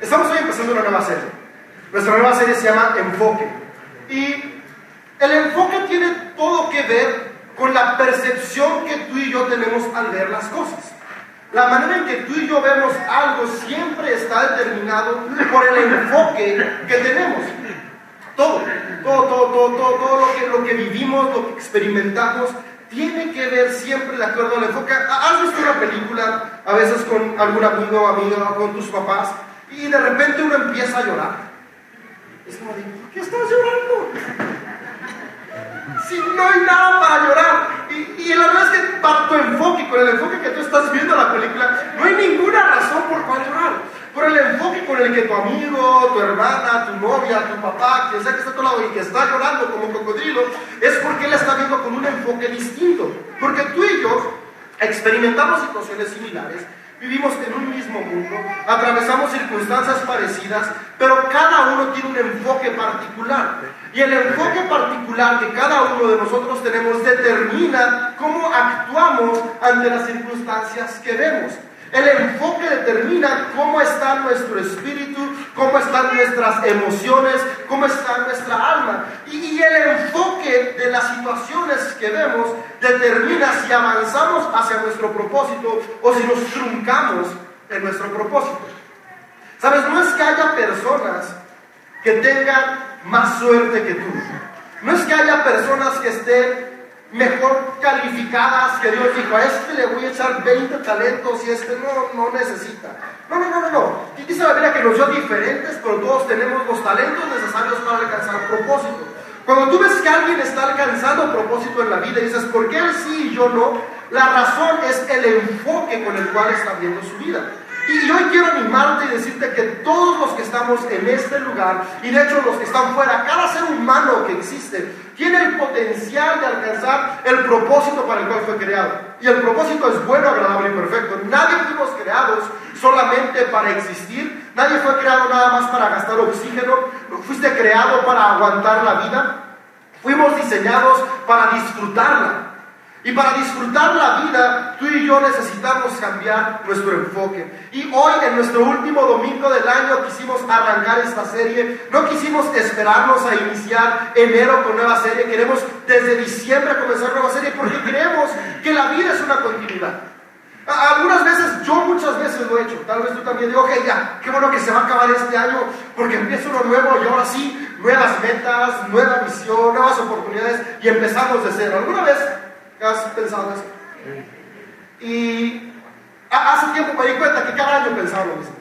Estamos hoy empezando una nueva serie. Nuestra nueva serie se llama Enfoque. Y el enfoque tiene todo que ver con la percepción que tú y yo tenemos al ver las cosas. La manera en que tú y yo vemos algo siempre está determinado por el enfoque que tenemos. Todo, todo, todo, todo, todo, todo lo, que, lo que vivimos, lo que experimentamos, tiene que ver siempre de acuerdo al enfoque. ¿Has visto una película a veces con algún amigo o amiga o con tus papás y de repente uno empieza a llorar? Es como, ¿por qué estás llorando? Si no hay nada para llorar. Y, y, la verdad es que para tu enfoque, con el enfoque que tú estás viendo la película, no hay ninguna razón por cual llorar. Por el enfoque con el que tu amigo, tu hermana, tu novia, tu papá, quien sea que está a tu lado y que está llorando como cocodrilo, es porque él está viendo con un enfoque distinto. Porque tú y yo experimentamos situaciones similares Vivimos en un mismo mundo, atravesamos circunstancias parecidas, pero cada uno tiene un enfoque particular. Y el enfoque particular que cada uno de nosotros tenemos determina cómo actuamos ante las circunstancias que vemos. El enfoque determina cómo está nuestro espíritu, cómo están nuestras emociones, cómo está nuestra alma. Y, el enfoque de las situaciones que vemos determina si avanzamos hacia nuestro propósito o si nos truncamos en nuestro propósito. Sabes, no es que haya personas que tengan más suerte que tú. No es que haya personas que estén mejor calificadas que Dios dijo, a este le voy a echar 20 talentos y este no, no necesita. No, no, no, no, no. Dice la Biblia que nos dio diferentes, pero todos tenemos los talentos necesarios para alcanzar propósito. Cuando tú ves que alguien está alcanzando propósito en la vida y dices, ¿por qué él sí y yo no? La razón es el enfoque con el cual está viendo su vida. Y hoy quiero animarte y decirte que todos los que estamos en este lugar, y de hecho los que están fuera, cada ser humano que existe, tiene el potencial de alcanzar el propósito para el cual fue creado. Y el propósito es bueno, agradable y perfecto. Nadie fuimos creados solamente para existir. Nadie fue creado nada más para gastar oxígeno. Fuiste creado para aguantar la vida. Fuimos diseñados para disfrutarla. Y para disfrutar la vida, tú y yo necesitamos cambiar nuestro enfoque. Y hoy, en nuestro último domingo del año, quisimos arrancar esta serie. No quisimos esperarnos a iniciar enero con nueva serie. Queremos desde diciembre comenzar nueva serie porque creemos que la vida es una continuidad. Algunas veces, yo muchas veces lo he hecho. Tal vez tú también digo, ok, ya, qué bueno que se va a acabar este año porque empieza uno nuevo y ahora sí, nuevas metas, nueva visión, nuevas oportunidades y empezamos de cero. ¿Alguna vez ¿Has pensado eso? Y hace tiempo me di cuenta que cada año pensaba lo mismo.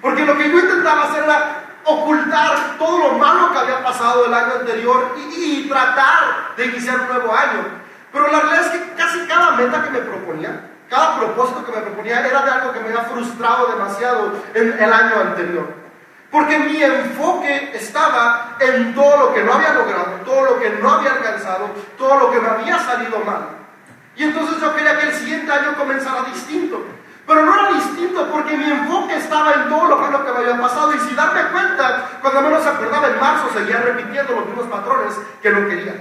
Porque lo que yo intentaba hacer era ocultar todo lo malo que había pasado el año anterior y, tratar de iniciar un nuevo año. Pero la realidad es que casi cada meta que me proponía, cada propósito que me proponía era de algo que me había frustrado demasiado en el año anterior. Porque mi enfoque estaba en todo lo que no había logrado, todo lo que no había alcanzado, todo lo que me había salido mal. Y entonces yo quería que el siguiente año comenzara distinto. Pero no era distinto porque mi enfoque estaba en todo lo que, me había pasado. Y si darme cuenta, cuando menos acordaba en marzo, seguía repitiendo los mismos patrones que no quería.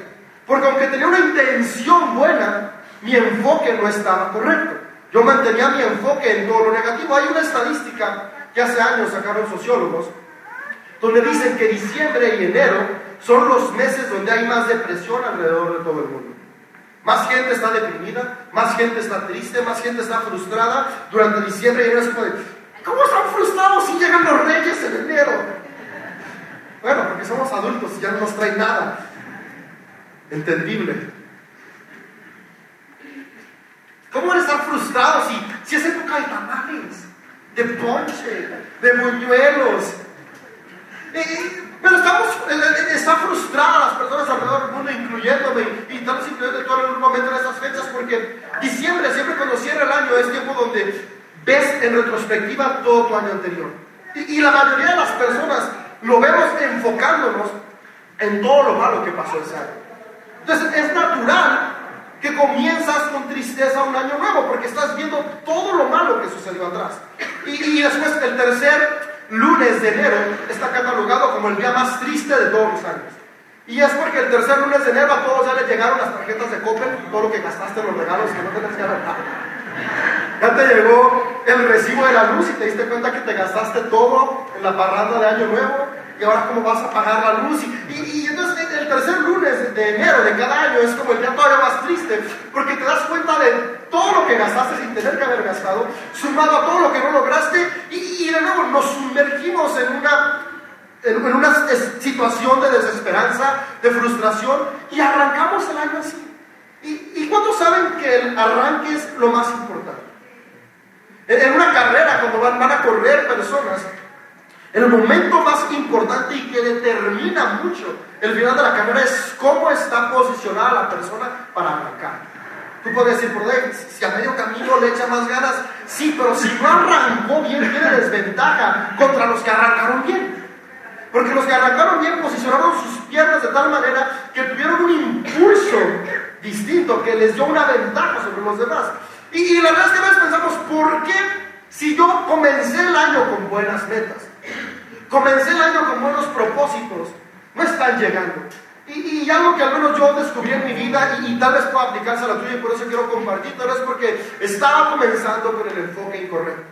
Porque aunque tenía una intención buena, mi enfoque no estaba correcto. Yo mantenía mi enfoque en todo lo negativo. Hay una estadística que hace años sacaron sociólogos, donde dicen que diciembre y enero son los meses donde hay más depresión alrededor de todo el mundo. Más gente está deprimida, más gente está triste, más gente está frustrada durante diciembre y enero. Es como ¿cómo están frustrados si llegan los reyes en enero? Bueno, porque somos adultos y ya no nos traen nada. Entendible. ¿Cómo van a estar frustrados si, si es época de tamales? De ponche, de buñuelos. pero estamos, eh, eh, están frustradas las personas alrededor del mundo, incluyéndome, y estamos incluyendo todo un momento en esas fechas, porque diciembre, siempre cuando cierra el año, es tiempo donde ves en retrospectiva todo tu año anterior. Y, y la mayoría de las personas lo vemos enfocándonos en todo lo malo que pasó ese año. Entonces es natural que comienzas con tristeza un año nuevo, porque estás viendo todo lo malo que sucedió atrás. Y, después el tercer lunes de enero está catalogado como el día más triste de todos los años. Y es porque el tercer lunes de enero a todos ya les llegaron las tarjetas de Coppel, todo lo que gastaste en los regalos que no tenías que dar. Ya te llegó el recibo de la luz y te diste cuenta que te gastaste todo en la parranda de Año Nuevo y ahora cómo vas a pagar la luz. Y, entonces el tercer lunes de enero de cada año es como el día todavía más triste, porque te das cuenta de todo lo que gastaste sin tener que haber gastado, sumado a todo lo que no lograste, y, de nuevo nos sumergimos en una, en, una situación de desesperanza, de frustración, y arrancamos el año así. ¿Y, y cuántos saben que el arranque es lo más importante? En, una carrera, cuando van, van a correr personas, el momento más importante y que determina mucho el final de la carrera es cómo está posicionada la persona para arrancar. Tú puedes decir, por si a medio camino le echa más ganas, sí, pero si no arrancó bien, tiene desventaja contra los que arrancaron bien. Porque los que arrancaron bien posicionaron sus piernas de tal manera que tuvieron un impulso distinto que les dio una ventaja sobre los demás. Y la verdad es que a veces pensamos, ¿por qué si yo comencé el año con buenas metas? Comencé el año con buenos propósitos, no están llegando. Y, algo que al menos yo descubrí en mi vida y, tal vez pueda aplicarse a la tuya y por eso quiero compartir, tal vez porque estaba comenzando con el enfoque incorrecto.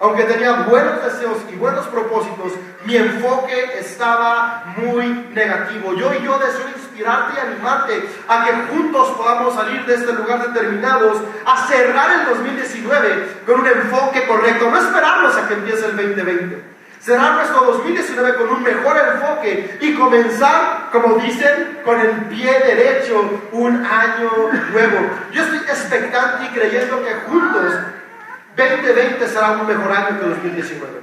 Aunque tenía buenos deseos y buenos propósitos, mi enfoque estaba muy negativo. Yo y yo deseo inspirarte y animarte a que juntos podamos salir de este lugar determinados a cerrar el 2019 con un enfoque correcto, no esperarnos a que empiece el 2020. Será nuestro 2019 con un mejor enfoque y comenzar, como dicen, con el pie derecho un año nuevo. Yo estoy expectante y creyendo que juntos 2020 será un mejor año que 2019.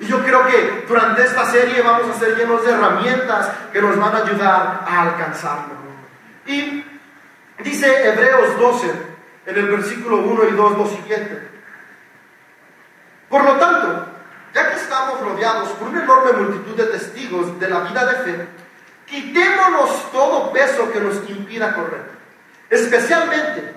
Y yo creo que durante esta serie vamos a ser llenos de herramientas que nos van a ayudar a alcanzarlo. Y dice Hebreos 12, en el versículo 1 y 2, lo siguiente. Por lo tanto, ya que estamos rodeados por una enorme multitud de testigos de la vida de fe, quitémonos todo peso que nos impida correr. Especialmente,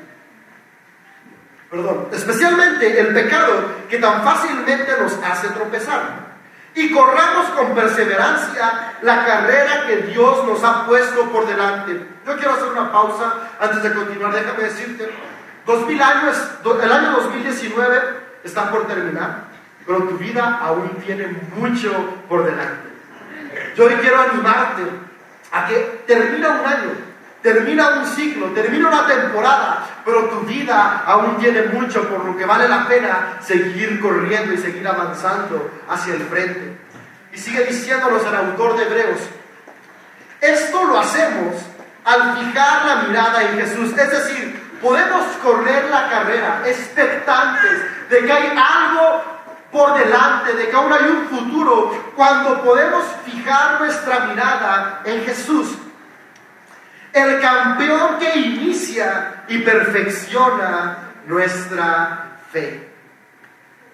perdón, especialmente el pecado que tan fácilmente nos hace tropezar. Y corramos con perseverancia la carrera que Dios nos ha puesto por delante. Yo quiero hacer una pausa antes de continuar. Déjame decirte, 2000 años, el año 2019 está por terminar pero tu vida aún tiene mucho por delante. Yo hoy quiero animarte a que termina un año, termina un ciclo, termina una temporada, pero tu vida aún tiene mucho por lo que vale la pena seguir corriendo y seguir avanzando hacia el frente. Y sigue diciéndonos el autor de Hebreos, esto lo hacemos al fijar la mirada en Jesús, es decir, podemos correr la carrera expectantes de que hay algo por delante, de que aún hay un futuro, cuando podemos fijar nuestra mirada en Jesús, el campeón que inicia y perfecciona nuestra fe.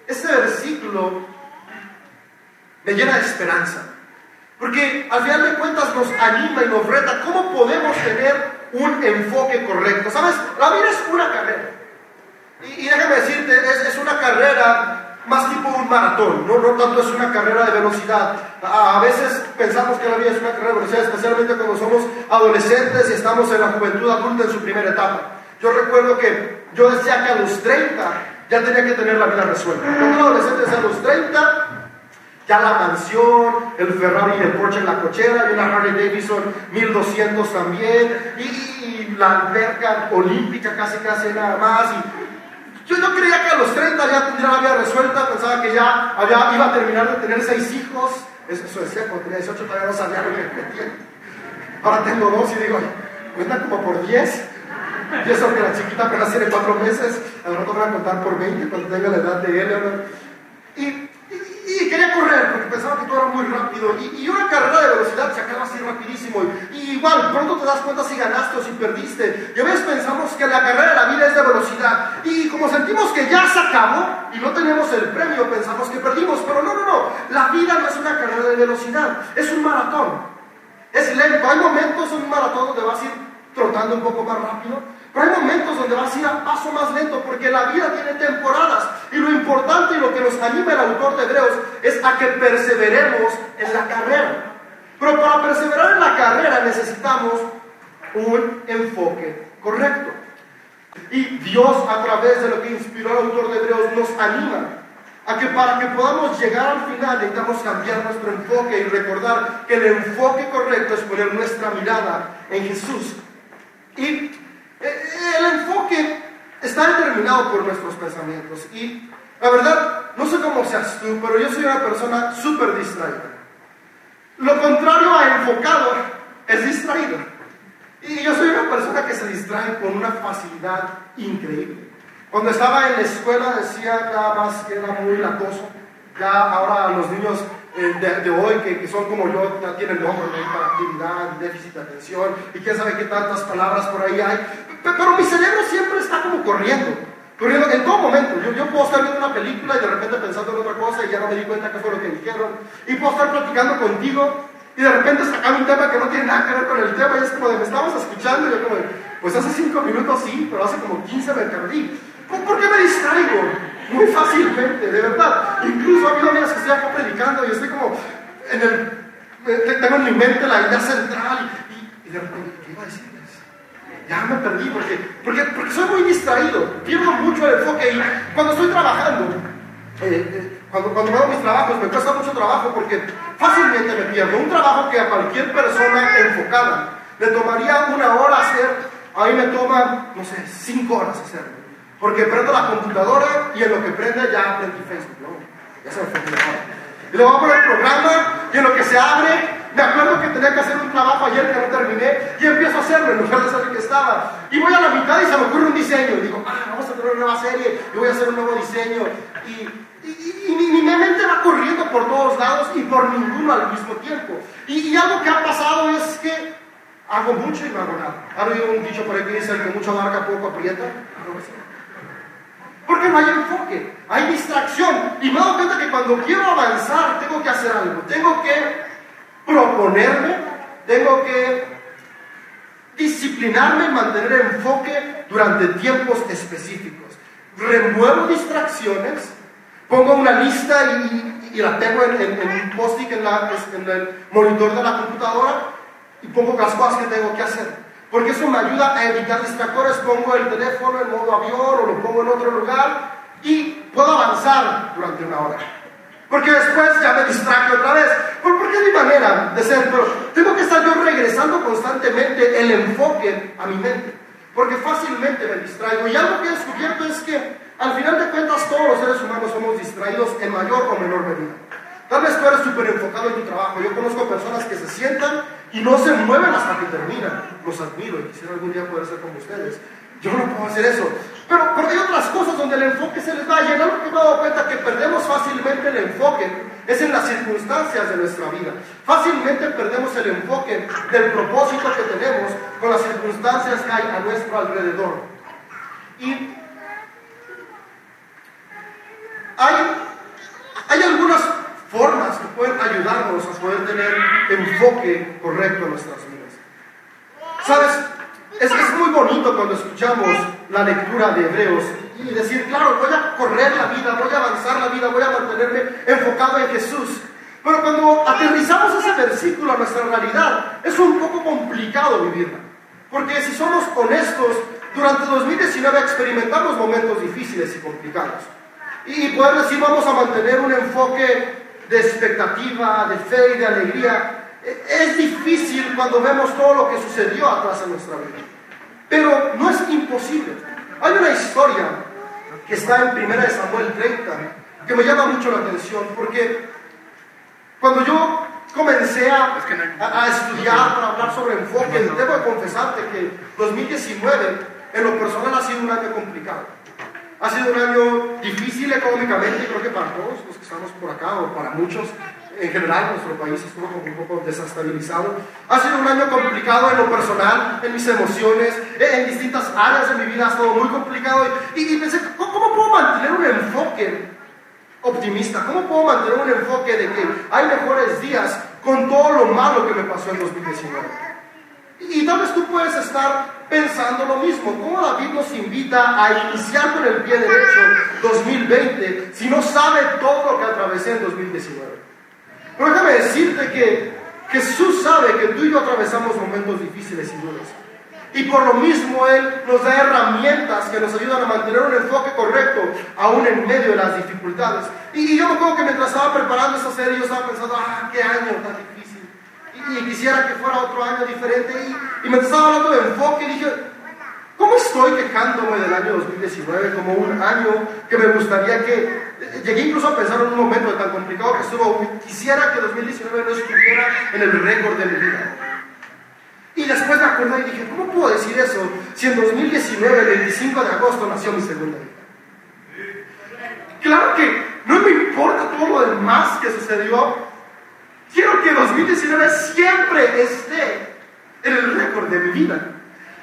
Este versículo me llena de esperanza, porque al final de cuentas nos anima y nos reta cómo podemos tener un enfoque correcto. ¿Sabes? La vida es una carrera. Y, déjame decirte, es, es una carrera más tipo un maratón, no, no tanto es una carrera de velocidad. A, veces pensamos que la vida es una carrera de velocidad, especialmente cuando somos adolescentes y estamos en la juventud adulta en su primera etapa. Yo recuerdo que yo decía que a los 30 ya tenía que tener la vida resuelta. Cuando adolescente a los 30, ya la mansión, el Ferrari y el Porsche en la cochera, y una Harley Davidson 1200 también, y, la alberca olímpica casi casi nada más, yo no creía que a los 30 ya tendría la vida resuelta, pensaba que ya había, iba a terminar de tener seis hijos. Eso, decía, cuando tenía 18 todavía no sabía lo que metía. Ahora tengo dos y digo, cuenta como por 10. Y eso que la chiquita apenas tiene cuatro meses, ahora te voy a contar por 20 cuando tenga la edad de él. Y y quería correr porque pensaba que todo era muy rápido. Y, una carrera de velocidad se acaba así rapidísimo. Y, igual, pronto te das cuenta si ganaste o si perdiste. Y a veces pensamos que la carrera de la vida es de velocidad. Y como sentimos que ya se acabó y no tenemos el premio, pensamos que perdimos. Pero no, no, no. La vida no es una carrera de velocidad. Es un maratón. Es lento. Hay momentos en un maratón donde vas a ir trotando un poco más rápido. Pero hay momentos donde vas a ir a paso más lento porque la vida tiene temporadas. Y lo importante y lo que nos anima el autor de Hebreos es a que perseveremos en la carrera. Pero para perseverar en la carrera necesitamos un enfoque correcto. Y Dios a través de lo que inspiró al autor de Hebreos nos anima a que para que podamos llegar al final necesitamos cambiar nuestro enfoque y recordar que el enfoque correcto es poner nuestra mirada en Jesús. Y el enfoque está determinado por nuestros pensamientos. Y la verdad, no sé cómo seas tú, pero yo soy una persona súper distraída. Lo contrario a enfocado es distraído. Y yo soy una persona que se distrae con una facilidad increíble. Cuando estaba en la escuela decía nada más que era muy latoso. Ya ahora los niños eh, de, hoy, que, son como yo, ya tienen nombre de hiperactividad, déficit de atención, y quién sabe qué tantas palabras por ahí hay. Pero mi cerebro siempre está como corriendo. Corriendo en todo momento. Yo, puedo estar viendo una película y de repente pensando en otra cosa y ya no me di cuenta qué fue lo que dijeron. Y puedo estar platicando contigo y de repente sacar un tema que no tiene nada que ver con el tema y es como de, me estabas escuchando y yo como de, pues hace cinco minutos sí, pero hace como 15 me perdí. ¿Por qué me distraigo? Muy fácilmente, de verdad. Incluso ha habido días que estoy acá predicando y estoy como en el, tengo en mi mente la idea central y, y de repente, ¿qué iba a decir? Ya me perdí porque, porque, porque soy muy distraído, pierdo mucho el enfoque y cuando estoy trabajando, eh, eh, cuando, cuando hago mis trabajos me cuesta mucho trabajo porque fácilmente me pierdo. Un trabajo que a cualquier persona enfocada le tomaría una hora hacer, a mí me toma, no sé, cinco horas hacerlo. Porque prendo la computadora y en lo que prende ya prendí Facebook, ¿no? Ya se me fue Y le voy a poner el programa y en lo que se abre me acuerdo que tenía que hacer un trabajo ayer que no terminé y empiezo a hacerlo en lugar de saber que estaba. Y voy a la mitad y se me ocurre un diseño. Y digo, ah, vamos a tener una nueva serie y voy a hacer un nuevo diseño. Y, mi, mente va corriendo por todos lados y por ninguno al mismo tiempo. Y, algo que ha pasado es que hago mucho y no hago nada. ¿Ha oído un dicho por ahí que dice el que mucho abarca poco aprieta? Porque no hay enfoque, hay distracción. Y me doy cuenta que cuando quiero avanzar tengo que hacer algo. Tengo que proponerme, tengo que disciplinarme y mantener enfoque durante tiempos específicos. Remuevo distracciones, pongo una lista y, la tengo en, un post-it en, en el monitor de la computadora y pongo las cosas que tengo que hacer. Porque eso me ayuda a evitar distractores. Pongo el teléfono en modo avión o lo pongo en otro lugar y puedo avanzar durante una hora. Porque después ya me distraigo otra vez. Porque es mi manera de ser. Pero tengo que estar yo regresando constantemente el enfoque a mi mente. Porque fácilmente me distraigo. Y algo que he descubierto es que al final de cuentas todos los seres humanos somos distraídos en mayor o menor medida. Tal vez tú eres súper enfocado en tu trabajo. Yo conozco personas que se sientan y no se mueven hasta que terminan. Los admiro y quisiera algún día poder ser como ustedes. Yo no puedo hacer eso. Pero, pero hay otras cosas donde el enfoque se les va. Y en algo que me he dado cuenta que perdemos fácilmente el enfoque es en las circunstancias de nuestra vida. Fácilmente perdemos el enfoque del propósito que tenemos con las circunstancias que hay a nuestro alrededor. Y hay, hay algunas formas que pueden ayudarnos a poder tener enfoque correcto en nuestras vidas. ¿Sabes? Es, es muy bonito cuando escuchamos la lectura de Hebreos y decir, claro, voy a correr la vida, voy a avanzar la vida, voy a mantenerme enfocado en Jesús. Pero cuando aterrizamos ese versículo a nuestra realidad, es un poco complicado vivirla. Porque si somos honestos, durante 2019 experimentamos momentos difíciles y complicados. Y poder decir, vamos a mantener un enfoque de expectativa, de fe y de alegría, es difícil cuando vemos todo lo que sucedió atrás en nuestra vida. Pero no es imposible. Hay una historia que está en 1 Samuel 30 que me llama mucho la atención porque cuando yo comencé a, a, estudiar para hablar sobre enfoque, debo confesarte que 2019 en lo personal ha sido un año complicado. Ha sido un año difícil económicamente, creo que para todos los que estamos por acá o para muchos en general nuestro país estuvo un poco desestabilizado. Ha sido un año complicado en lo personal, en mis emociones, en distintas áreas de mi vida ha estado muy complicado. Y, pensé, ¿cómo, puedo mantener un enfoque optimista? ¿Cómo puedo mantener un enfoque de que hay mejores días con todo lo malo que me pasó en 2019? Y, y tal vez tú puedes estar pensando lo mismo. ¿Cómo David nos invita a iniciar con el pie derecho 2020 si no sabe todo lo que atravesé en 2019? Pero déjame decirte que Jesús sabe que tú y yo atravesamos momentos difíciles y duros. Y por lo mismo Él nos da herramientas que nos ayudan a mantener un enfoque correcto, aún en medio de las dificultades. Y, yo me acuerdo que mientras estaba preparando esta serie, yo estaba pensando, ah, qué año tan difícil. Y, quisiera que fuera otro año diferente. Y, y me estaba hablando de enfoque dije, ¿Cómo estoy quejándome del año 2019 como un año que me gustaría que... Llegué incluso a pensar en un momento tan complicado que estuvo, quisiera que 2019 no estuviera en el récord de mi vida. Y después me acordé y dije, ¿cómo puedo decir eso si en 2019, el 25 de agosto, nació mi segunda hija? Claro que no me importa todo lo demás que sucedió. Quiero que 2019 siempre esté en el récord de mi vida.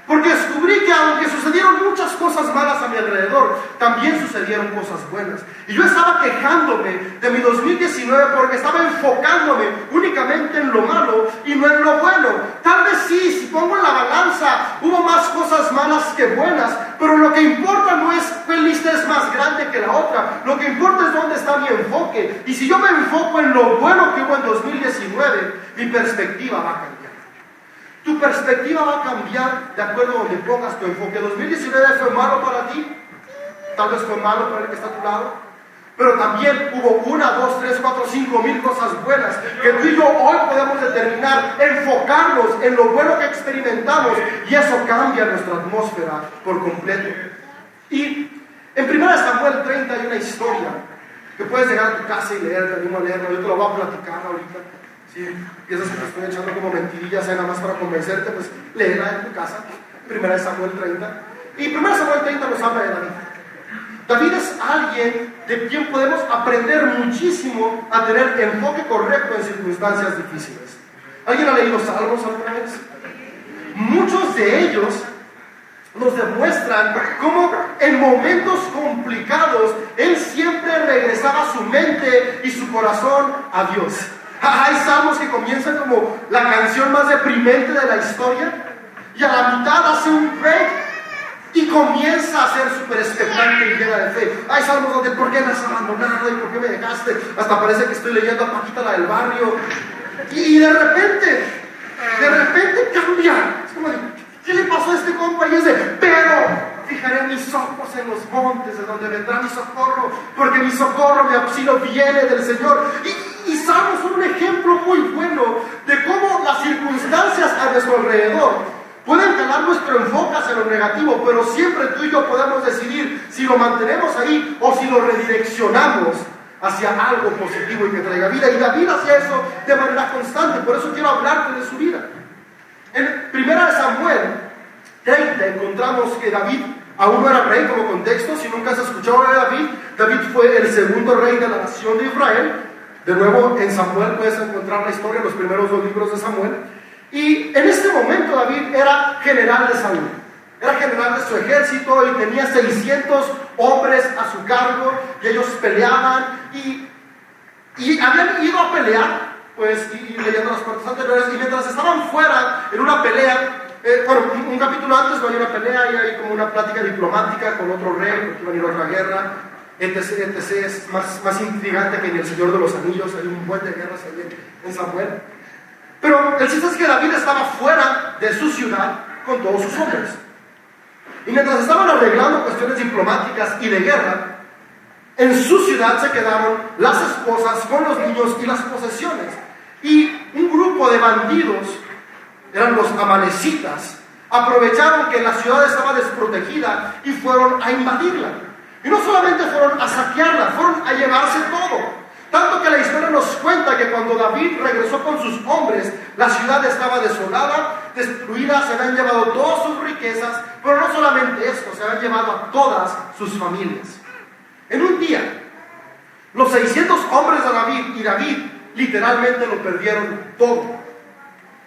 Porque descubrí que aunque sucedieron muchas cosas malas a mi alrededor, también sucedieron cosas buenas. Y yo estaba quejándome de mi 2019 porque estaba enfocándome únicamente en lo malo y no en lo bueno. Tal vez sí, si pongo en la balanza, hubo más cosas malas que buenas, pero lo que importa no es cuál lista es más grande que la otra. Lo que importa es dónde está mi enfoque. Y si yo me enfoco en lo bueno que hubo en 2019, mi perspectiva va a cambiar. Tu perspectiva va a cambiar de acuerdo a donde pongas tu enfoque. 2019 fue malo para ti, tal vez fue malo para el que está a tu lado, pero también hubo una, dos, tres, cuatro, cinco mil cosas buenas que tú y yo hoy podemos determinar, enfocarnos en lo bueno que experimentamos y eso cambia nuestra atmósfera por completo. Y en 1 Samuel 30 hay una historia que puedes llegar a tu casa y leer, te animo a leerlo, yo te lo voy a platicar ahorita. Si piensas que te estoy echando como mentirillas, nada más para convencerte, pues léela en tu casa. Primera de Samuel 30. Y primera Samuel 30 nos habla de David. David es alguien de quien podemos aprender muchísimo a tener enfoque correcto en circunstancias difíciles. ¿Alguien ha leído Salmos alguna vez? Muchos de ellos nos demuestran cómo en momentos complicados Él siempre regresaba su mente y su corazón a Dios. Hay salmos que comienzan como la canción más deprimente de la historia y a la mitad hace un break y comienza a ser súper expectante y llena de fe. Hay salmos donde ¿por qué me has abandonado y por qué me dejaste? Hasta parece que estoy leyendo a Paquita la del barrio. Y, de repente, de repente cambia. Es como de, ¿qué le pasó a este compa? Y es de, pero fijaré mis ojos en los montes de donde vendrá mi socorro, porque mi socorro, mi auxilio viene del Señor. Y, y Salmos un ejemplo muy bueno de cómo las circunstancias a nuestro alrededor pueden ganar nuestro enfoque hacia lo negativo, pero siempre tú y yo podemos decidir si lo mantenemos ahí o si lo redireccionamos hacia algo positivo y que traiga vida. Y David hacía eso de manera constante, por eso quiero hablarte de su vida. En primera de Samuel 30 encontramos que David aún no era rey como contexto, si nunca has escuchado de David, David fue el segundo rey de la nación de Israel, de nuevo, en Samuel puedes encontrar la historia, los primeros dos libros de Samuel. Y en este momento David era general de Saúl. Era general de su ejército y tenía 600 hombres a su cargo y ellos peleaban y, y habían ido a pelear, pues, y, leyendo las partes anteriores, y mientras estaban fuera en una pelea, eh, bueno, un, capítulo antes va a una pelea y hay como una plática diplomática con otro rey, porque iba a ir a otra guerra, etc, es más, más intrigante que en El Señor de los Anillos, hay un buen de guerras ahí en Samuel. Pero el chiste es que David estaba fuera de su ciudad con todos sus hombres. Y mientras estaban arreglando cuestiones diplomáticas y de guerra, en su ciudad se quedaron las esposas con los niños y las posesiones. Y un grupo de bandidos, eran los amanecitas, aprovecharon que la ciudad estaba desprotegida y fueron a invadirla. Y no solamente fueron a saquearla, fueron a llevarse todo. Tanto que la historia nos cuenta que cuando David regresó con sus hombres, la ciudad estaba desolada, destruida, se habían llevado todas sus riquezas, pero no solamente esto, se habían llevado a todas sus familias. En un día, los 600 hombres de David y David literalmente lo perdieron todo.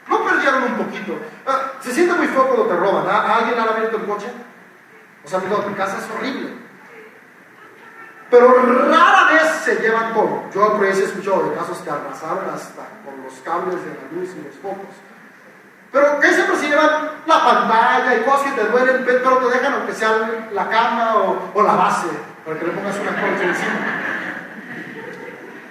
No perdieron un poquito. Ah, se siente muy feo cuando te roban. ¿A alguien ha abierto el coche? O sea, tu casa es horrible. Pero rara vez se llevan todo. Yo por ahí he escuchado de casos que arrasaron hasta con los cables de la luz y los focos. Pero que siempre se llevan la pantalla y cosas que te duelen, pero te dejan aunque sea la cama o, la base, para que le pongas una concha encima.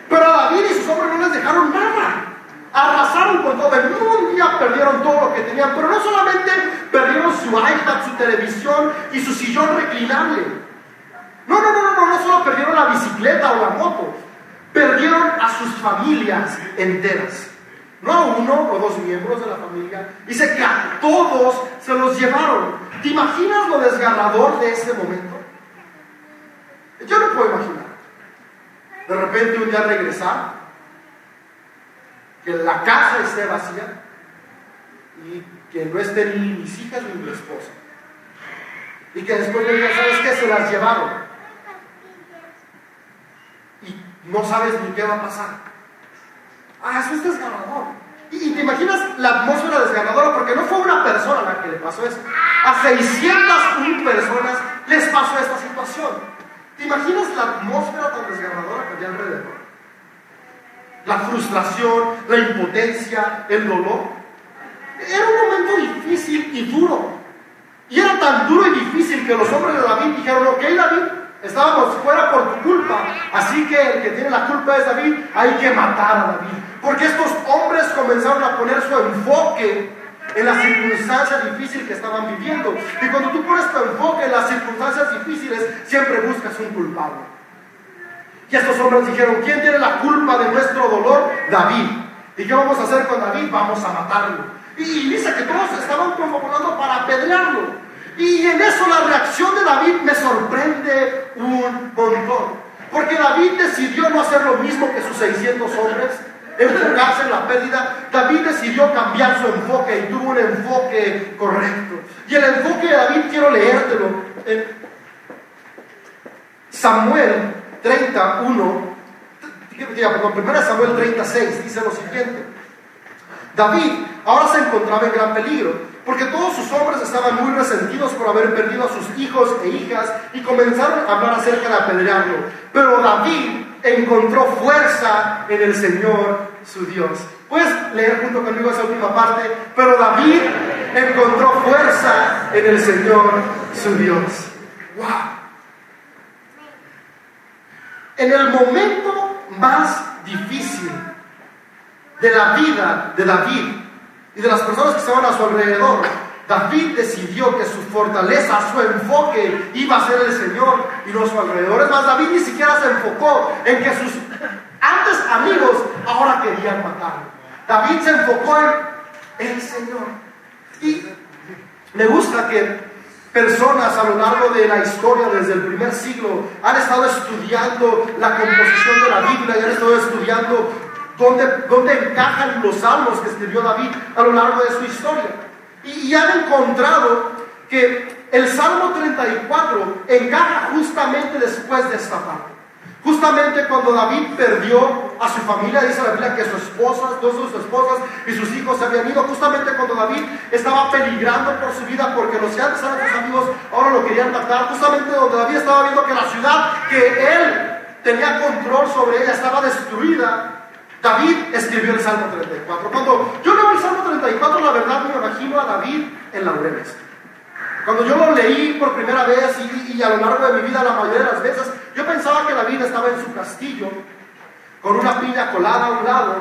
Pero a David y sus hombres no les dejaron nada. Arrasaron con todo. En un día perdieron todo lo que tenían, pero no solamente perdieron su iPad, su televisión y su sillón reclinable. No, no, no, no, no, no solo perdieron la bicicleta o la moto, perdieron a sus familias enteras. No a uno o dos miembros de la familia. Dice que a todos se los llevaron. ¿Te imaginas lo desgarrador de ese momento? Yo no puedo imaginar. De repente un día regresar, que la casa esté vacía y que no estén ni mis hijas ni mi esposa. Y que después me digan, ¿sabes qué? Se las llevaron. Y no sabes ni qué va a pasar. Ah, eso es desgarrador. Y, te imaginas la atmósfera desgarradora, porque no fue una persona la que le pasó eso. A 601 personas les pasó esta situación. ¿Te imaginas la atmósfera tan desgarradora que había alrededor? La frustración, la impotencia, el dolor. Era un momento difícil y duro. Y era tan duro y difícil que los hombres de David dijeron, ok David, estábamos fuera por tu culpa, así que el que tiene la culpa es David, hay que matar a David. Porque estos hombres comenzaron a poner su enfoque en la circunstancia difícil que estaban viviendo. Y cuando tú pones tu enfoque en las circunstancias difíciles, siempre buscas un culpable. Y estos hombres dijeron, ¿quién tiene la culpa de nuestro dolor? David. ¿Y qué vamos a hacer con David? Vamos a matarlo. Y dice que todos estaban confabulando para apedrearlo. Y en eso la reacción de David me sorprende un montón. Porque David decidió no hacer lo mismo que sus 600 hombres, enfocarse en la pérdida. David decidió cambiar su enfoque y tuvo un enfoque correcto. Y el enfoque de David quiero leértelo. En Samuel 31, perdón, 1 Samuel 36 dice lo siguiente. David ahora se encontraba en gran peligro, porque todos sus hombres estaban muy resentidos por haber perdido a sus hijos e hijas y comenzaron a hablar acerca de apedrearlo. Pero David encontró fuerza en el Señor su Dios. Puedes leer junto conmigo esa última parte, pero David encontró fuerza en el Señor su Dios. ¡Wow! En el momento más difícil de la vida de David y de las personas que estaban a su alrededor, David decidió que su fortaleza, su enfoque iba a ser el Señor y no su alrededor. David ni siquiera se enfocó en que sus antes amigos ahora querían matarlo. David se enfocó en el Señor. Y me gusta que personas a lo largo de la historia, desde el primer siglo, han estado estudiando la composición de la Biblia y han estado estudiando dónde, encajan los salmos que escribió David a lo largo de su historia. Y, han encontrado que el Salmo 34 encaja justamente después de esta parte. Justamente cuando David perdió a su familia, dice la Biblia que su esposa, dos de sus esposas y sus hijos se habían ido, justamente cuando David estaba peligrando por su vida porque los que antes eran sus amigos ahora lo querían matar, justamente donde David estaba viendo que la ciudad que él tenía control sobre ella estaba destruida, David escribió el Salmo 34. Cuando yo leo el Salmo 34, la verdad me imagino a David en laureles. Cuando yo lo leí por primera vez y, a lo largo de mi vida, la mayoría de las veces, yo pensaba que David estaba en su castillo, con una piña colada a un lado,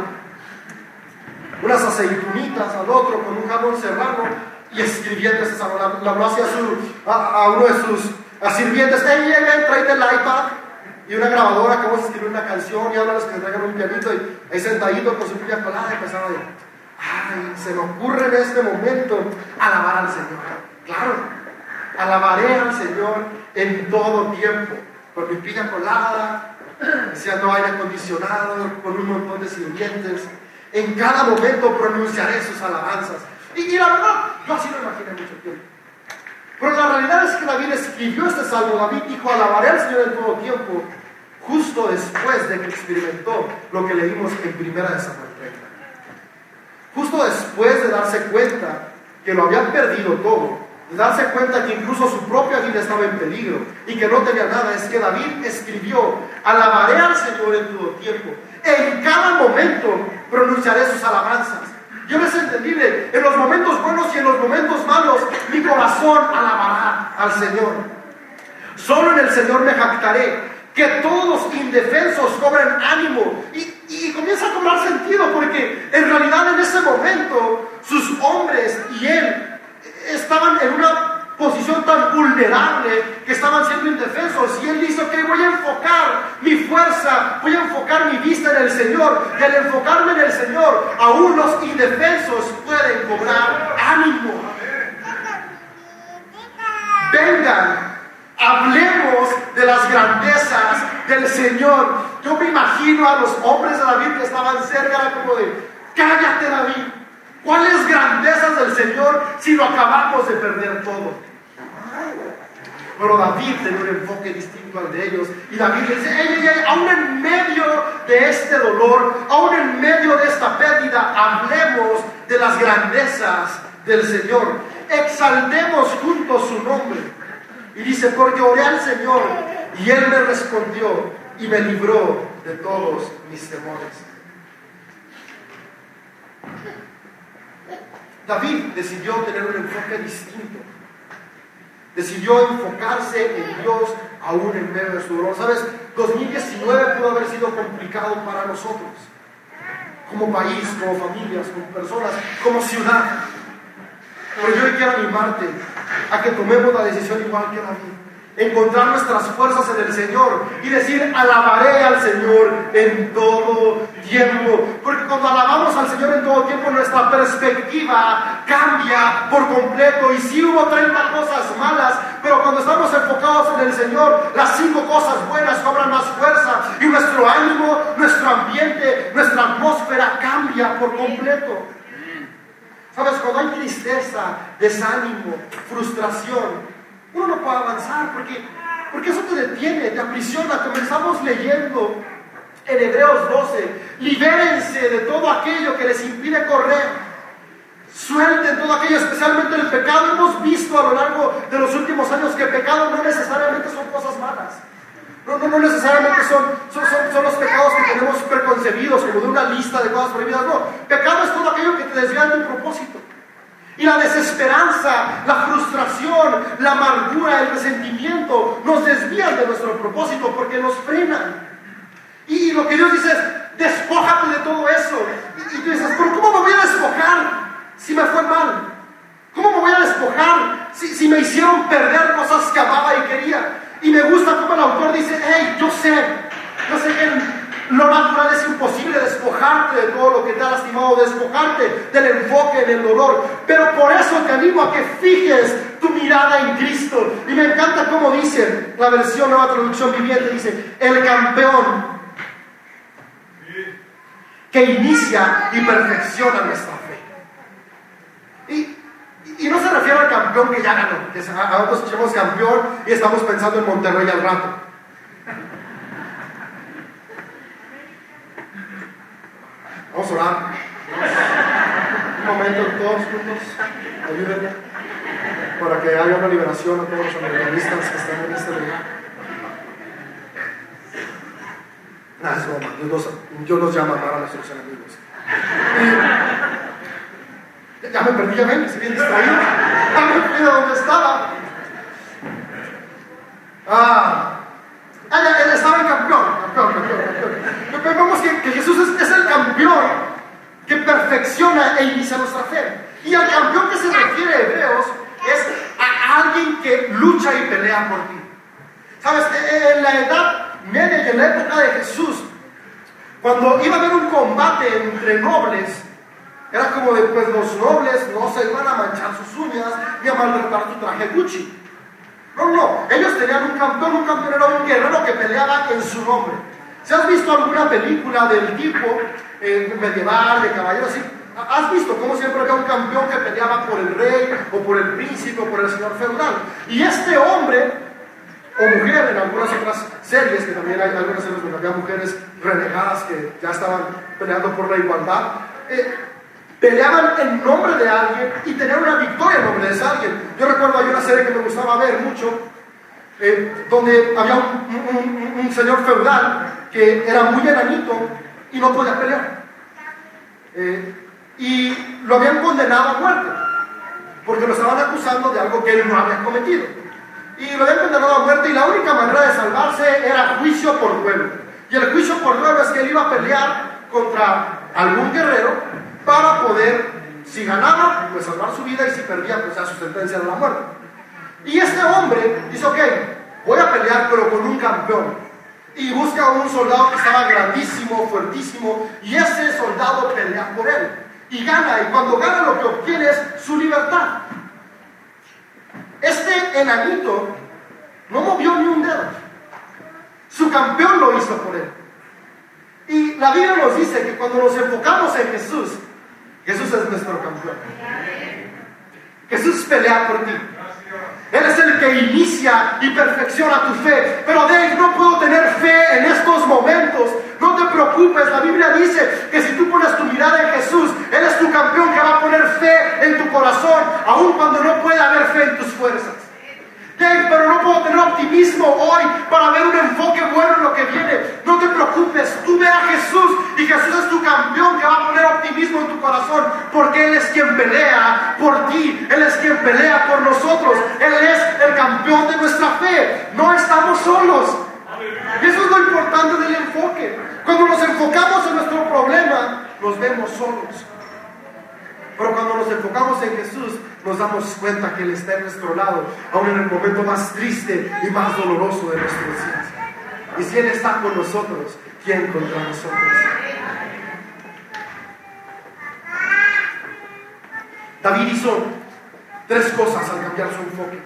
unas aceitunitas al otro, con un jamón serrano, y escribiendo ese salmo. Le habló hacia a, uno de sus sirvientes, hey, ven, tráete el iPad y una grabadora que vamos a escribir una canción y ahora los que traigan un pianito y ahí sentadito con su piña colada empezaba a decir, ay, se me ocurre en este momento alabar al Señor. Claro, alabaré al Señor en todo tiempo, con mi piña colada, no aire acondicionado, con un montón de sirvientes. En cada momento pronunciaré sus alabanzas. Y, y la verdad, yo así lo imaginé mucho tiempo. Pero la realidad es que David escribió este salmo. David dijo, alabaré al Señor en todo tiempo, justo después de que experimentó lo que leímos en primera de Samuel 30. Justo después de darse cuenta que lo habían perdido todo, de darse cuenta que incluso su propia vida estaba en peligro y que no tenía nada, es que David escribió, alabaré al Señor en todo tiempo, en cada momento pronunciaré sus alabanzas. Yo es entendible, en los momentos buenos y en los momentos malos, mi corazón alabará al Señor. Solo en el Señor me jactaré, que todos indefensos cobren ánimo. Y, comienza a tomar sentido, porque en realidad en ese momento sus hombres y él estaban en una posición tan vulnerable que estaban siendo indefensos. Y él dice, ok, voy a enfocar mi fuerza, voy a enfocar mi vista en el Señor. Y al enfocarme en el Señor, aún los indefensos pueden cobrar ánimo. Vengan, hablemos de las grandezas del Señor. Yo me imagino a los hombres de David que estaban cerca, como de, cállate David. ¿Cuáles grandezas del Señor si lo acabamos de perder todo? Pero David tenía un enfoque distinto al de ellos. Y David dice, aún en medio de este dolor, aún en medio de esta pérdida, hablemos de las grandezas del Señor. Exaltemos juntos su nombre. Y dice, porque oré al Señor y Él me respondió y me libró de todos mis temores. David decidió tener un enfoque distinto. Decidió enfocarse en Dios aún en medio de su dolor. ¿Sabes? 2019 pudo haber sido complicado para nosotros. Como país, como familias, como personas, como ciudad. Pero yo quiero animarte a que tomemos la decisión igual que David encontrar nuestras fuerzas en el Señor y decir, alabaré al Señor en todo tiempo. Porque cuando alabamos al Señor en todo tiempo, nuestra perspectiva cambia por completo. Y si hubo 30 cosas malas, pero cuando estamos enfocados en el Señor, las cinco cosas buenas cobran más fuerza. Y nuestro ánimo, nuestro ambiente, nuestra atmósfera cambia por completo. ¿Sabes? Cuando hay tristeza, desánimo, frustración, uno no puede avanzar porque, porque eso te detiene, te aprisiona. Comenzamos leyendo en Hebreos 12, libérense de todo aquello que les impide correr. Suelten todo aquello, especialmente el pecado. Hemos visto a lo largo de los últimos años que pecado no necesariamente son cosas malas. No, no, no necesariamente son, son, son, los pecados que tenemos preconcebidos, como de una lista de cosas prohibidas. No, pecado es todo aquello que te desvía de tu propósito. Y la desesperanza, la frustración, la amargura, el resentimiento nos desvían de nuestro propósito porque nos frenan. Y lo que Dios dice es, despójate de todo eso. Y, tú dices, pero ¿cómo me voy a despojar si me fue mal? ¿Cómo me voy a despojar si, me hicieron perder cosas que amaba y quería? Y me gusta como el autor dice, hey, yo sé, yo sé que lo natural es imposible despojarte de todo lo que te ha lastimado, despojarte del enfoque, del dolor. Pero por eso te animo a que fijes tu mirada en Cristo. Y me encanta cómo dice la versión nueva traducción viviente, dice, el campeón que inicia y perfecciona nuestra fe. Y, no se refiere al campeón que ya ganó, que nosotros escuchamos campeón y estamos pensando en Monterrey al rato. Vamos a orar. Un momento, todos juntos, ayúdenme para que haya una liberación a todos los americanistas que están en este lugar. Nada, es broma. Dios los, Dios llama a nuestros enemigos. ya me perdí, ya ven, estoy bien distraído. Ya me fui de donde estaba. Ah, él estaba en campeón, vemos que, Jesús es, el campeón que perfecciona e inicia nuestra fe. Y al campeón que se refiere a Hebreos es a alguien que lucha y pelea por ti. Sabes, e, e, en la edad media en la época de Jesús, cuando iba a haber un combate entre nobles, era como de, pues los nobles no se iban a manchar sus uñas ni a maltratar su traje Gucci. No, no, ellos tenían un campeón, un campeón era un guerrero que peleaba en su nombre. Si has visto alguna película del tipo eh, medieval, de caballeros, así, has visto cómo siempre había un campeón que peleaba por el rey o por el príncipe o por el señor feudal. Y este hombre, o mujer en algunas otras series, que también hay algunas series donde había mujeres renegadas que ya estaban peleando por la igualdad, eh, peleaban en nombre de alguien y tenían una victoria en nombre de ese alguien. Yo recuerdo hay una serie que me gustaba ver mucho, eh, donde había un, señor feudal que era muy enanito y no podía pelear. Eh, y lo habían condenado a muerte, porque lo estaban acusando de algo que él no había cometido. Y lo habían condenado a muerte y la única manera de salvarse era juicio por duelo. Y el juicio por duelo es que él iba a pelear contra algún guerrero para poder Si ganaba, pues salvar su vida y si perdía, pues ya su sentencia era la muerte. Y este hombre dice, ok, voy a pelear pero con un campeón. Y busca a un soldado que estaba grandísimo, fuertísimo, y ese soldado pelea por él. Y gana, y cuando gana lo que obtiene es su libertad. Este enanito no movió ni un dedo. Su campeón lo hizo por él. Y la Biblia nos dice que cuando nos enfocamos en Jesús, Jesús es nuestro campeón. Jesús pelea por ti. Él es el que inicia y perfecciona tu fe. Pero Dave, no puedo tener fe en estos momentos. No te preocupes, la Biblia dice que si tú pones tu mirada en Jesús, Él es tu campeón que va a poner fe en tu corazón, aun cuando no pueda haber fe en tus fuerzas pero no puedo tener optimismo hoy para ver un enfoque bueno en lo que viene. No te preocupes, tú ve a Jesús y Jesús es tu campeón que va a poner optimismo en tu corazón porque Él es quien pelea por ti, Él es quien pelea por nosotros, Él es el campeón de nuestra fe. No estamos solos. Eso es lo importante del enfoque. Cuando nos enfocamos en nuestro problema, nos vemos solos. Pero cuando nos enfocamos en Jesús, nos damos cuenta que Él está en nuestro lado, aún en el momento más triste y más doloroso de nuestros días. Y si Él está con nosotros, ¿quién contra nosotros? David hizo tres cosas al cambiar su enfoque.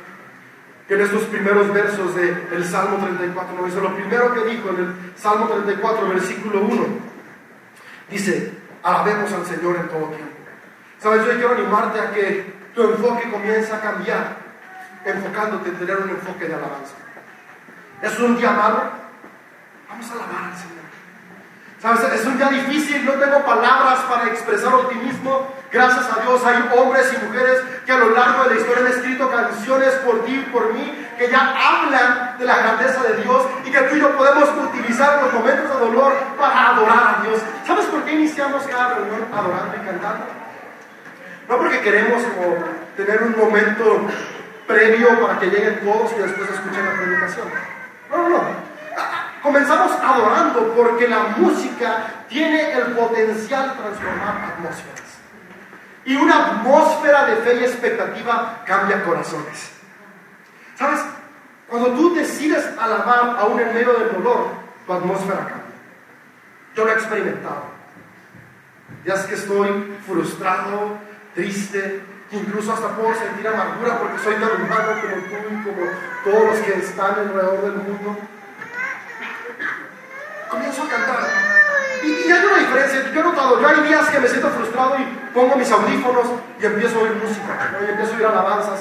Que en estos primeros versos del Salmo 34 no hizo. Lo primero que dijo en el Salmo 34, versículo 1, dice, alabemos al Señor en todo tiempo. Sabes, yo quiero animarte a que tu enfoque comience a cambiar, enfocándote en tener un enfoque de alabanza. ¿Es un día malo? Vamos a alabar al Señor. ¿Sabes? Es un día difícil, no tengo palabras para expresar optimismo. Gracias a Dios hay hombres y mujeres que a lo largo de la historia han escrito canciones por ti y por mí, que ya hablan de la grandeza de Dios y que tú y yo podemos utilizar los momentos de dolor para adorar a Dios. ¿Sabes por qué iniciamos cada reunión adorando y cantando? No porque queremos tener un momento previo para que lleguen todos y después escuchen la predicación. No, no, no. Comenzamos adorando porque la música tiene el potencial de transformar atmósferas. Y una atmósfera de fe y expectativa cambia corazones. ¿Sabes? Cuando tú decides alabar aún en medio del dolor, tu atmósfera cambia. Yo lo he experimentado. Ya es que estoy frustrado, triste, incluso hasta puedo sentir amargura porque soy tan humano como tú y como todos los que están alrededor del mundo. Comienzo a cantar. Y, hay una diferencia, yo he notado, yo hay días que me siento frustrado y pongo mis audífonos y empiezo a oír música, y empiezo a oír alabanzas.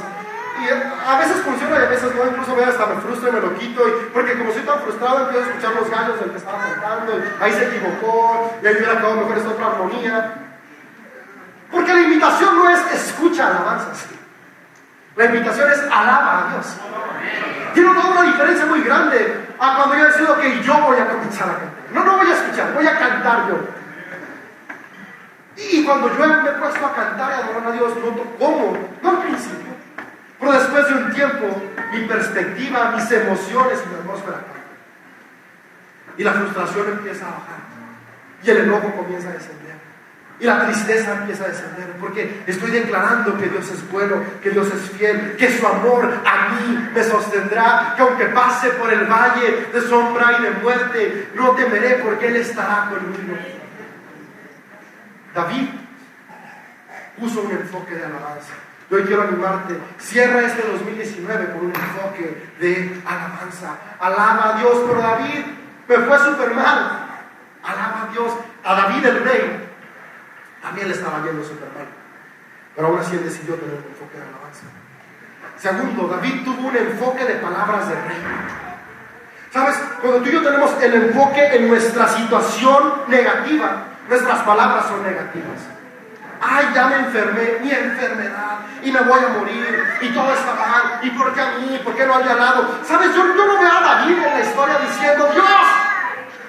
Y a veces funciona y a veces no, incluso ve hasta me frustro y me lo quito, y, porque como soy tan frustrado empiezo a escuchar los gallos del que estaba cantando, y ahí se equivocó, y ahí hubiera acabado mejor esta otra armonía. Porque la invitación no es escucha alabanzas. La invitación es alaba a Dios. Tiene una diferencia muy grande a cuando yo decido que yo voy a comenzar a cantar. No, no voy a escuchar, voy a cantar yo. Y cuando yo me he puesto a cantar y adorar a Dios, noto cómo, no al principio, pero después de un tiempo, mi perspectiva, mis emociones mi atmósfera Y la frustración empieza a bajar. Y el enojo comienza a descender. Y la tristeza empieza a descender porque estoy declarando que Dios es bueno, que Dios es fiel, que su amor a mí me sostendrá, que aunque pase por el valle de sombra y de muerte, no temeré porque Él estará conmigo. David puso un enfoque de alabanza. Yo quiero animarte, cierra este 2019 con un enfoque de alabanza. Alaba a Dios, pero David me fue súper mal. Alaba a Dios, a David el rey también le estaba viendo súper mal. Pero aún así él decidió tener un enfoque de alabanza. Segundo, David tuvo un enfoque de palabras de rey. ¿Sabes? Cuando tú y yo tenemos el enfoque en nuestra situación negativa, nuestras palabras son negativas. Ay, ya me enfermé, mi enfermedad, y me voy a morir, y todo está mal, y por qué a mí, por qué no al de al lado. ¿Sabes? Yo, no veo a David en la historia diciendo, Dios,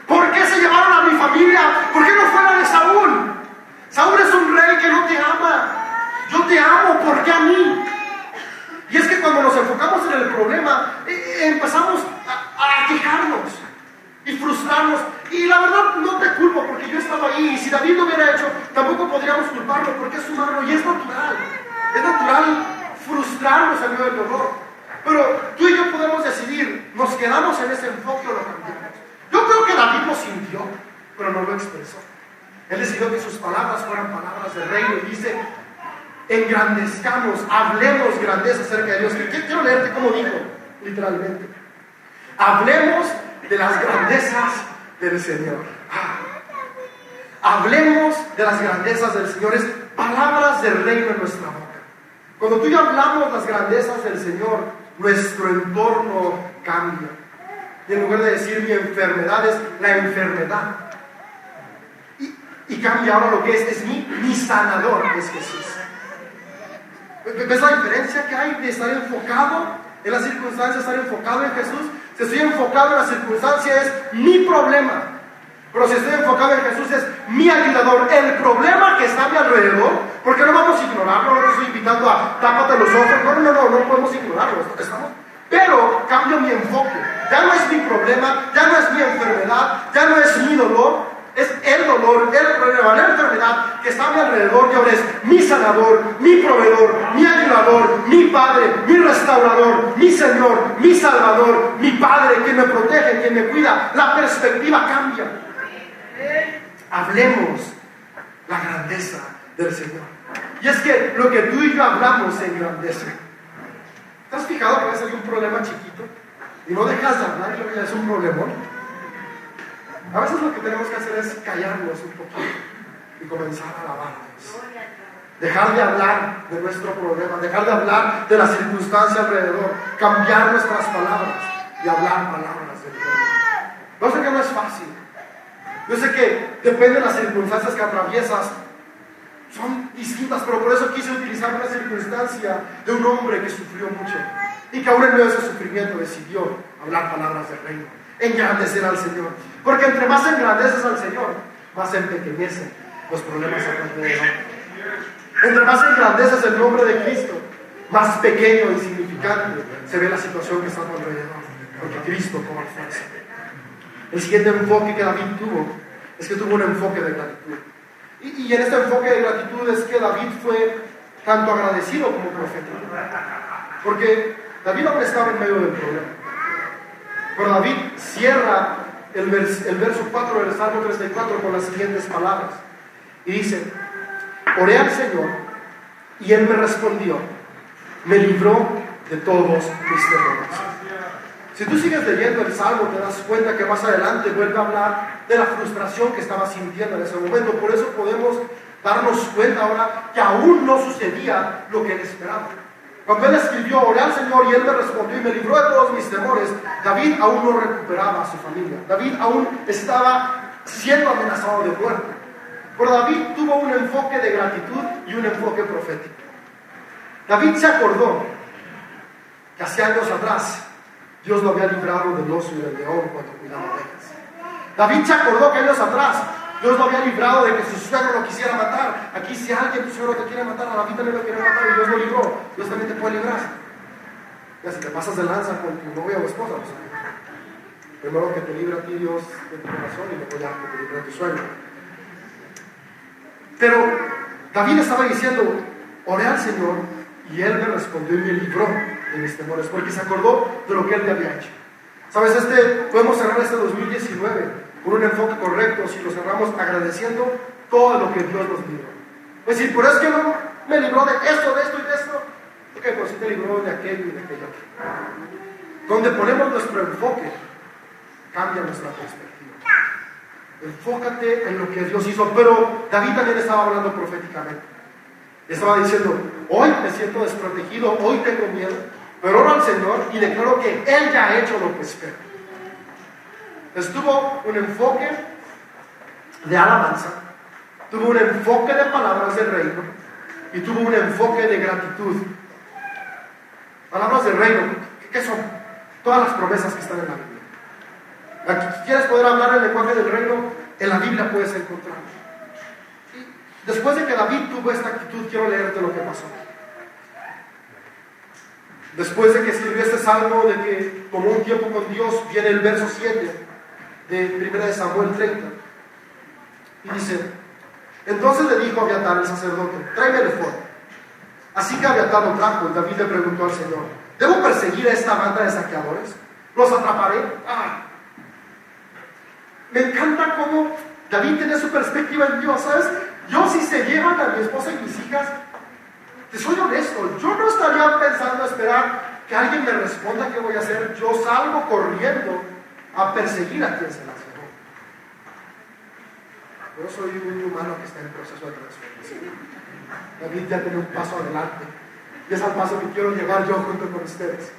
¿por qué se llevaron a mi familia? ¿Por qué no fue la de? Saúl es un rey que no te ama. Yo te amo, ¿por qué a mí? Y es que cuando nos enfocamos en el problema, eh, eh, empezamos a, quejarnos y frustrarnos. Y la verdad no te culpo porque yo estaba ahí. Y si David lo hubiera hecho, tampoco podríamos culparlo porque es humano y es natural. Es natural frustrarnos en medio del dolor. Pero tú y yo podemos decidir, nos quedamos en ese enfoque o lo cambiamos. Yo creo que David lo sintió, pero no lo expresó. Él decidió que sus palabras fueran palabras de reino y dice, engrandezcamos, hablemos grandeza acerca de Dios. Quiero leerte cómo dijo, literalmente. Hablemos de las grandezas del Señor. Ah. Hablemos de las grandezas del Señor. Es palabras de reino en nuestra boca. Cuando tú y yo hablamos las grandezas del Señor, nuestro entorno cambia. Y en lugar de decir mi enfermedad es la enfermedad. Y, cambia ahora lo que es, es mi, mi sanador, es Jesús. ¿Ves la diferencia que hay de estar enfocado en las circunstancias, estar enfocado en Jesús? Si estoy enfocado en las circunstancias es mi problema. Pero si estoy enfocado en Jesús es mi ayudador. El problema que está a mi alrededor, porque no vamos a ignorarlo, no estoy invitando a tápate los ojos. No, no, no, no podemos ignorarlo. Estamos pero cambio mi enfoque. Ya no es mi problema, ya no es mi enfermedad, ya no es mi dolor, es el dolor, el problema, la enfermedad que está a mi alrededor y ahora es mi sanador, mi proveedor, mi ayudador, mi padre, mi restaurador, mi Señor, mi salvador, mi padre, quien me protege, quien me cuida. La perspectiva cambia. Hablemos la grandeza del Señor. Y es que lo que tú y yo hablamos se engrandece. ¿Te has fijado que a veces hay un problema chiquito y no dejas de hablar y ya es un problemón? A veces lo que tenemos que hacer es callarnos un poquito y comenzar a alabarnos. Dejar de hablar de nuestro problema, dejar de hablar de la circunstancia alrededor, cambiar nuestras palabras y hablar palabras de Dios. Yo sé que no es fácil. Yo sé que depende de las circunstancias que atraviesas, son distintas, pero por eso quise utilizar una circunstancia de un hombre que sufrió mucho y que aún en medio de ese sufrimiento decidió hablar palabras del reino, engrandecer al Señor. Porque entre más engrandeces al Señor, más empequeñecen los problemas alrededor. Entre más engrandeces el nombre de Cristo, más pequeño e insignificante se ve la situación que está a tu alrededor. Porque Cristo toma fuerza. El siguiente enfoque que David tuvo es que tuvo un enfoque de gratitud. Y, en este enfoque de gratitud es que David fue tanto agradecido como profeta. Porque David no estaba en medio del problema. Pero David cierra el, verso 4 del Salmo 34 con las siguientes palabras. Y dice, oré al Señor y Él me respondió, me libró de todos mis temores. Si tú sigues leyendo el Salmo, te das cuenta que más adelante vuelve a hablar de la frustración que estaba sintiendo en ese momento. Por eso podemos darnos cuenta ahora que aún no sucedía lo que él esperaba. Cuando él escribió, oré al Señor y él me respondió y me libró de todos mis temores, David aún no recuperaba a su familia. David aún estaba siendo amenazado de muerte. Pero David tuvo un enfoque de gratitud y un enfoque profético. David se acordó que hace años atrás Dios lo había librado del oso y del león cuando cuidaba de ellas. David se acordó que años atrás Dios lo había librado de que su suegro lo quisiera matar. Aquí si alguien tu suegro te quiere matar, a David también lo quiere matar y Dios lo libró. Dios también te puede librar. Ya si te pasas de lanza con tu novia o esposa, pues primero que te libre a ti Dios de tu corazón y luego ya que te libre a tu suegro. Pero David estaba diciendo, oré al Señor y Él me respondió y me libró de mis temores, porque se acordó de lo que Él te había hecho. Sabes, este, podemos cerrar este 2019 con un enfoque correcto si lo cerramos agradeciendo todo lo que Dios nos libró. Es decir, por eso no me libró de esto, de esto y de esto. Ok, pues sí te libró de aquello y de aquello. Donde ponemos nuestro enfoque, cambia nuestra perspectiva. Enfócate en lo que Dios hizo. Pero David también estaba hablando proféticamente. Estaba diciendo, hoy me siento desprotegido, hoy tengo miedo, pero oro al Señor y declaro que Él ya ha hecho lo que espero. Estuvo un enfoque de alabanza, tuvo un enfoque de palabras del reino y tuvo un enfoque de gratitud. Palabras del reino, ¿qué son? Todas las promesas que están en la Biblia. Si quieres poder hablar el lenguaje del reino, en la Biblia puedes encontrar. después de que David tuvo esta actitud, quiero leerte lo que pasó. Después de que escribió este salmo de que tomó un tiempo con Dios, viene el verso 7 de 1 de Samuel 30. Y dice, Entonces le dijo a Abiatar el sacerdote, tráeme el efod. Así que Abiatar lo trajo y David le preguntó al Señor, ¿debo perseguir a esta banda de saqueadores? ¿Los atraparé? Ah. Me encanta cómo David tiene su perspectiva en Dios, ¿sabes? Yo si se llevan a mi esposa y mis hijas, te soy honesto, yo no estaría pensando esperar que alguien me responda qué voy a hacer. Yo salgo corriendo a perseguir a quien se las llevó. Yo soy un humano que está en proceso de transformación. David ya tiene un paso adelante. Y es al paso que quiero llegar yo junto con ustedes.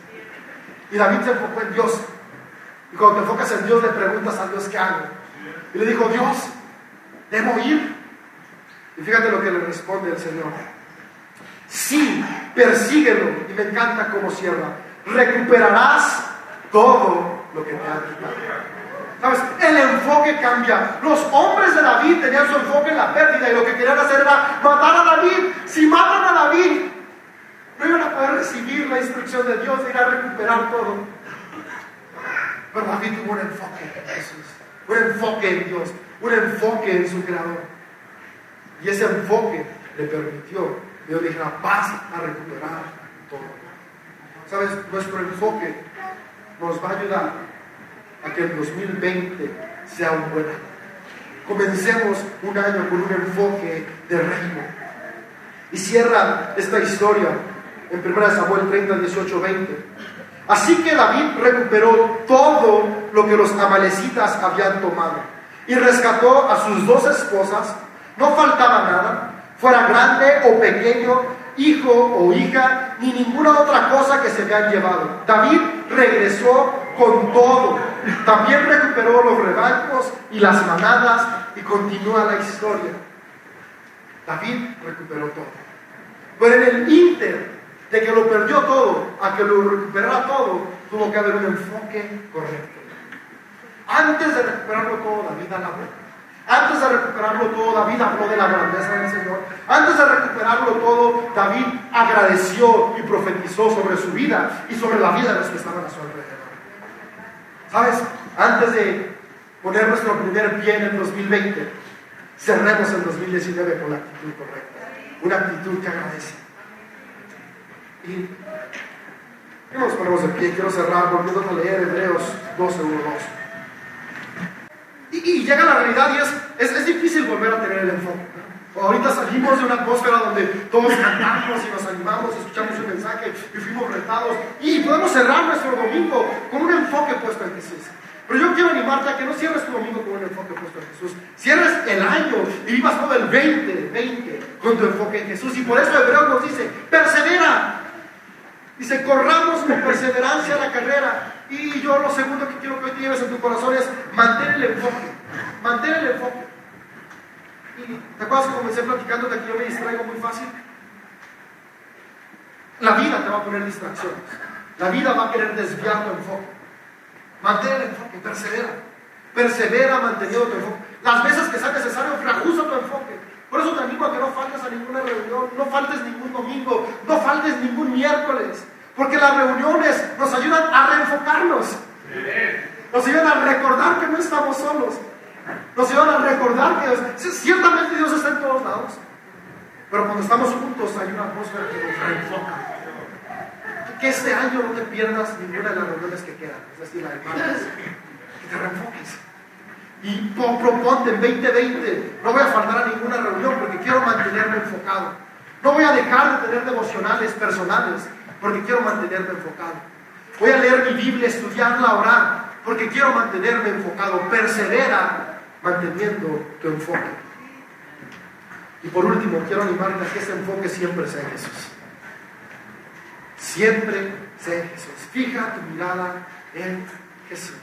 Y David se enfocó en Dios. Y cuando te enfocas en Dios, le preguntas a Dios qué hago. Y le dijo, Dios, ¿debo ir? Y fíjate lo que le responde el Señor. Sí, persíguelo. Y me encanta cómo cierra. Recuperarás todo lo que te ha quitado. ¿Sabes? El enfoque cambia. Los hombres de David tenían su enfoque en la pérdida y lo que querían hacer era matar a David. Si matan a David, no iban a poder recibir la instrucción de Dios de ir a recuperar todo. Pero David tuvo un enfoque en Jesús, un enfoque en Dios, un enfoque en su Creador. Y ese enfoque le permitió Dios dijera, vas a recuperar todo. ¿Sabes? Nuestro enfoque nos va a ayudar a que el 2020 sea un buen año. Comencemos un año con un enfoque de reino. Y cierra esta historia en 1 Samuel 30, 18, 20. Así que David recuperó todo lo que los amalecitas habían tomado y rescató a sus dos esposas. No faltaba nada, fuera grande o pequeño, hijo o hija, ni ninguna otra cosa que se habían llevado. David regresó con todo. También recuperó los rebaños y las manadas y continúa la historia. David recuperó todo. Pero en el inter de que lo perdió todo a que lo recuperara todo, tuvo que haber un enfoque correcto. Antes de recuperarlo todo, David alabó. Antes de recuperarlo todo, David habló de la grandeza del Señor. Antes de recuperarlo todo, David agradeció y profetizó sobre su vida y sobre la vida de los que estaban a su alrededor. ¿Sabes? Antes de poner nuestro primer pie en el 2020, cerremos el 2019 con la actitud correcta. Una actitud que agradece. Y nos ponemos de pie. Quiero cerrar volviendo a leer Hebreos 12, 1, 2. Y, y, llega la realidad y es, es, es, difícil volver a tener el enfoque. Ahorita salimos de una atmósfera donde todos cantamos y nos animamos, escuchamos un mensaje y fuimos retados. Y podemos cerrar nuestro domingo con un enfoque puesto en Jesús. Pero yo quiero animarte a que no cierres tu domingo con un enfoque puesto en Jesús. Cierres el año y vivas todo el 20, 20 con tu enfoque en Jesús. Y por eso Hebreos nos dice, persevera, Dice, corramos con perseverancia la carrera. Y yo lo segundo que quiero que hoy te lleves en tu corazón es mantén el enfoque. Mantén el enfoque. Y te acuerdas que comencé platicando de que yo me distraigo muy fácil. La vida te va a poner distracciones. La vida va a querer desviar tu enfoque. Mantén el enfoque, persevera. Persevera manteniendo tu enfoque. Las veces que sea necesario, reajusta tu enfoque. Por eso te animo a que no faltes a ninguna reunión, no faltes ningún domingo, no faltes ningún miércoles, porque las reuniones nos ayudan a reenfocarnos, nos ayudan a recordar que no estamos solos, nos ayudan a recordar que Dios, ciertamente Dios está en todos lados, pero cuando estamos juntos hay una atmósfera que nos reenfoca. Que este año no te pierdas ninguna de las reuniones que quedan, es decir, la de martes, que te reenfoques. Y proponte en 2020, no voy a faltar a ninguna reunión porque quiero mantenerme enfocado. No voy a dejar de tener devocionales personales porque quiero mantenerme enfocado. Voy a leer mi Biblia, estudiarla, orar porque quiero mantenerme enfocado. Persevera manteniendo tu enfoque. Y por último, quiero animarte a que ese enfoque siempre sea Jesús. Siempre sea Jesús. Fija tu mirada en Jesús.